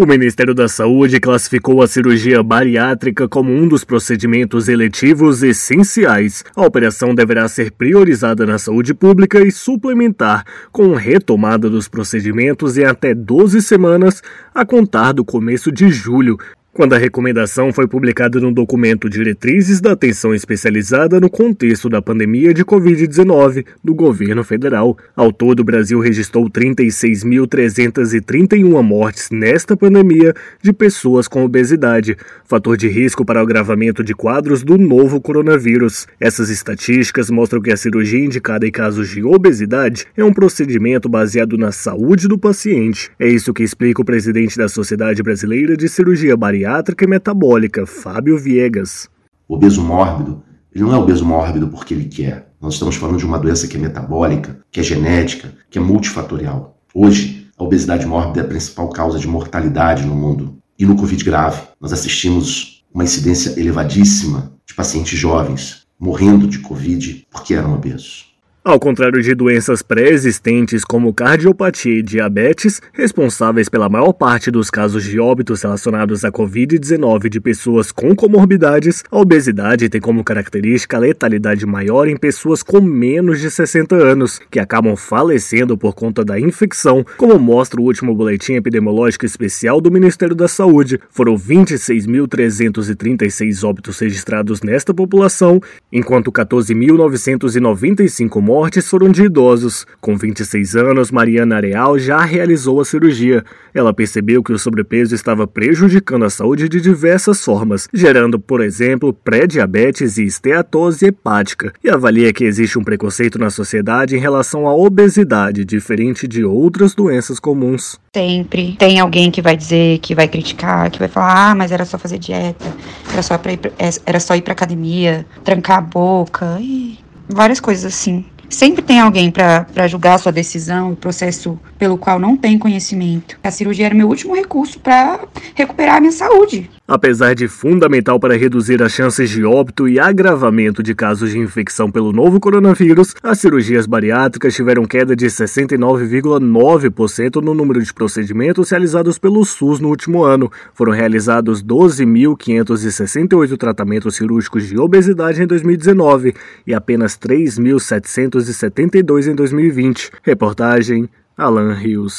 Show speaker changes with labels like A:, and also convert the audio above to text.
A: O Ministério da Saúde classificou a cirurgia bariátrica como um dos procedimentos eletivos essenciais. A operação deverá ser priorizada na saúde pública e suplementar com retomada dos procedimentos em até 12 semanas a contar do começo de julho, quando a recomendação foi publicada no documento Diretrizes da Atenção Especializada no contexto da pandemia de Covid-19 do governo federal. Ao todo, o Brasil registrou 36.331 mortes nesta pandemia de pessoas com obesidade, fator de risco para o agravamento de quadros do novo coronavírus. Essas estatísticas mostram que a cirurgia indicada em casos de obesidade é um procedimento baseado na saúde do paciente. É isso que explica o presidente da Sociedade Brasileira de Cirurgia Bariátrica bariátrica e metabólica, Fábio Viegas.
B: O obeso mórbido, ele não é obeso mórbido porque ele quer. Nós estamos falando de uma doença que é metabólica, que é genética, que é multifatorial. Hoje, a obesidade mórbida é a principal causa de mortalidade no mundo. E no Covid grave, nós assistimos uma incidência elevadíssima de pacientes jovens morrendo de Covid porque eram obesos.
A: Ao contrário de doenças pré-existentes como cardiopatia e diabetes, responsáveis pela maior parte dos casos de óbitos relacionados à Covid-19 de pessoas com comorbidades, a obesidade tem como característica a letalidade maior em pessoas com menos de 60 anos, que acabam falecendo por conta da infecção, como mostra o último boletim epidemiológico especial do Ministério da Saúde. Foram 26.336 óbitos registrados nesta população, enquanto 14.995 mortes foram de idosos. Com 26 anos, Mariana Areal já realizou a cirurgia. Ela percebeu que o sobrepeso estava prejudicando a saúde de diversas formas, gerando, por exemplo, pré-diabetes e esteatose hepática, e avalia que existe um preconceito na sociedade em relação à obesidade, diferente de outras doenças comuns.
C: Sempre tem alguém que vai dizer, que vai criticar, que vai falar: ah, mas era só fazer dieta, era só, pra ir pra, era só ir pra academia, trancar a boca e várias coisas assim. Sempre tem alguém para julgar sua decisão, o processo pelo qual não tem conhecimento. A cirurgia era meu último recurso para recuperar a minha saúde.
A: Apesar de fundamental para reduzir as chances de óbito e agravamento de casos de infecção pelo novo coronavírus, as cirurgias bariátricas tiveram queda de 69,9% no número de procedimentos realizados pelo SUS no último ano. Foram realizados 12.568 tratamentos cirúrgicos de obesidade em 2019 e apenas 3.772 em 2020. Reportagem Alan Rios.